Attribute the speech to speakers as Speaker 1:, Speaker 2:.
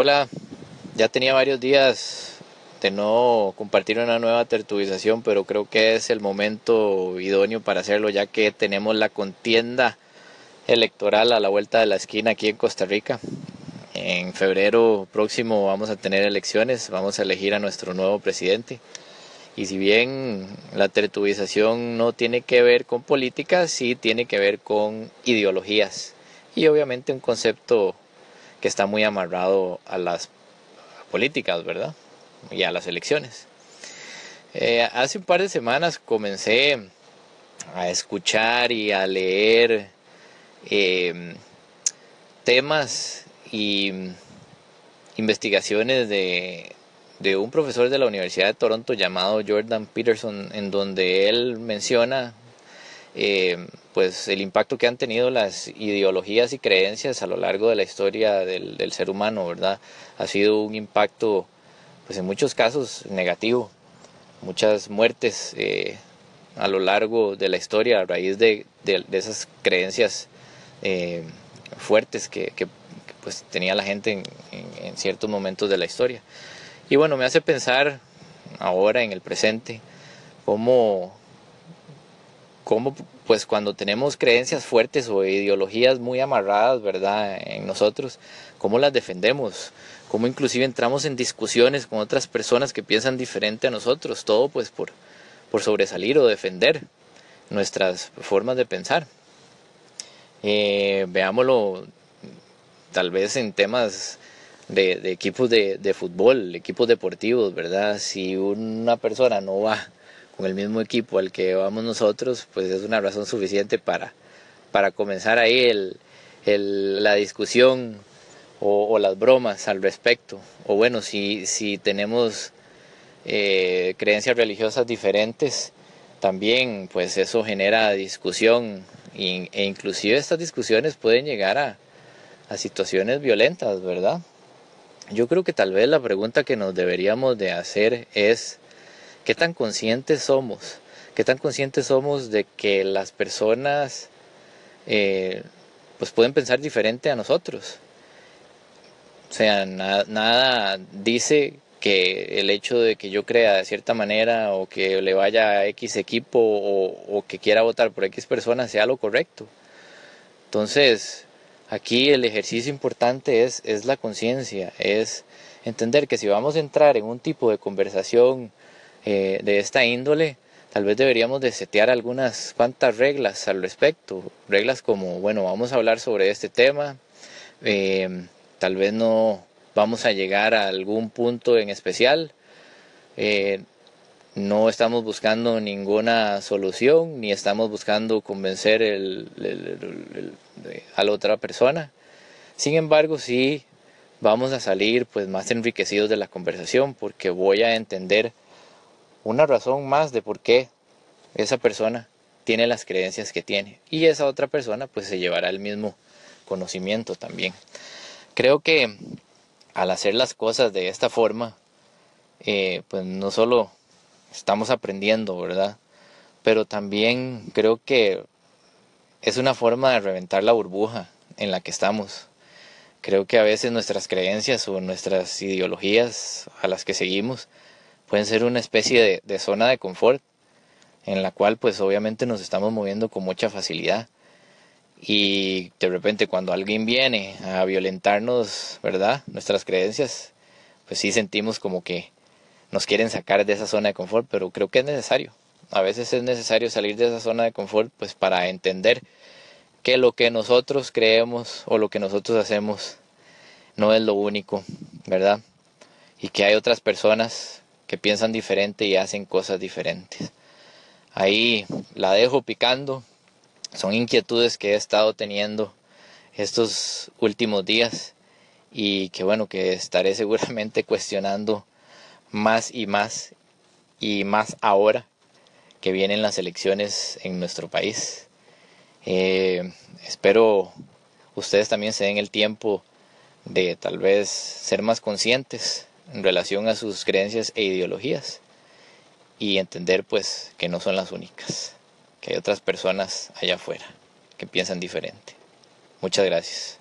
Speaker 1: Hola, ya tenía varios días de no compartir una nueva tertulización, pero creo que es el momento idóneo para hacerlo ya que tenemos la contienda electoral a la vuelta de la esquina aquí en Costa Rica. En febrero próximo vamos a tener elecciones, vamos a elegir a nuestro nuevo presidente. Y si bien la tertulización no tiene que ver con política, sí tiene que ver con ideologías. Y obviamente un concepto que está muy amarrado a las políticas, ¿verdad? Y a las elecciones. Eh, hace un par de semanas comencé a escuchar y a leer eh, temas y investigaciones de, de un profesor de la Universidad de Toronto llamado Jordan Peterson, en donde él menciona eh, pues el impacto que han tenido las ideologías y creencias a lo largo de la historia del, ser humano, ¿verdad? Ha sido un impacto, pues en muchos casos negativo, muchas muertes eh, a lo largo de la historia a raíz de, esas creencias eh, fuertes que, pues tenía la gente en, en ciertos momentos de la historia. Y bueno, me hace pensar ahora en el presente cómo cómo pues cuando tenemos creencias fuertes o ideologías muy amarradas, ¿verdad? En nosotros, cómo las defendemos, cómo inclusive entramos en discusiones con otras personas que piensan diferente a nosotros, todo pues por, por sobresalir o defender nuestras formas de pensar. Eh, veámoslo tal vez en temas de, de equipos de, de, fútbol, equipos deportivos, ¿verdad? Si una persona no va con el mismo equipo al que vamos nosotros, pues es una razón suficiente para, para comenzar ahí la discusión o, las bromas al respecto. O bueno, si, si tenemos eh, creencias religiosas diferentes, también pues eso genera discusión e inclusive estas discusiones pueden llegar a, a situaciones violentas, ¿verdad? Yo creo que tal vez la pregunta que nos deberíamos de hacer es qué tan conscientes somos, qué tan conscientes somos de que las personas eh, pues pueden pensar diferente a nosotros. O sea, nada dice que el hecho de que yo crea de cierta manera o que le vaya a X equipo o, que quiera votar por X persona sea lo correcto. Entonces, aquí el ejercicio importante es, es la conciencia, es entender que si vamos a entrar en un tipo de conversación eh, de esta índole, tal vez deberíamos de setear algunas cuantas reglas al respecto. Reglas como, bueno, vamos a hablar sobre este tema, eh, tal vez no vamos a llegar a algún punto en especial, eh, no estamos buscando ninguna solución, ni estamos buscando convencer a la otra persona. Sin embargo, sí vamos a salir pues más enriquecidos de la conversación porque voy a entender una razón más de por qué esa persona tiene las creencias que tiene y esa otra persona pues se llevará el mismo conocimiento también. Creo que al hacer las cosas de esta forma, eh, pues no solo estamos aprendiendo, ¿verdad? Pero también creo que es una forma de reventar la burbuja en la que estamos. Creo que a veces nuestras creencias o nuestras ideologías a las que seguimos pueden ser una especie de, zona de confort en la cual pues obviamente nos estamos moviendo con mucha facilidad y de repente cuando alguien viene a violentarnos, ¿verdad? Nuestras creencias, pues sí sentimos como que nos quieren sacar de esa zona de confort, pero creo que es necesario. A veces es necesario salir de esa zona de confort pues para entender que lo que nosotros creemos o lo que nosotros hacemos no es lo único, ¿verdad? Y que hay otras personas que piensan diferente y hacen cosas diferentes. Ahí la dejo picando. Son inquietudes que he estado teniendo estos últimos días y que bueno, que estaré seguramente cuestionando más y más y más ahora que vienen las elecciones en nuestro país. Eh, espero ustedes también se den el tiempo de tal vez ser más conscientes en relación a sus creencias e ideologías y entender pues que no son las únicas, que hay otras personas allá afuera que piensan diferente. Muchas gracias.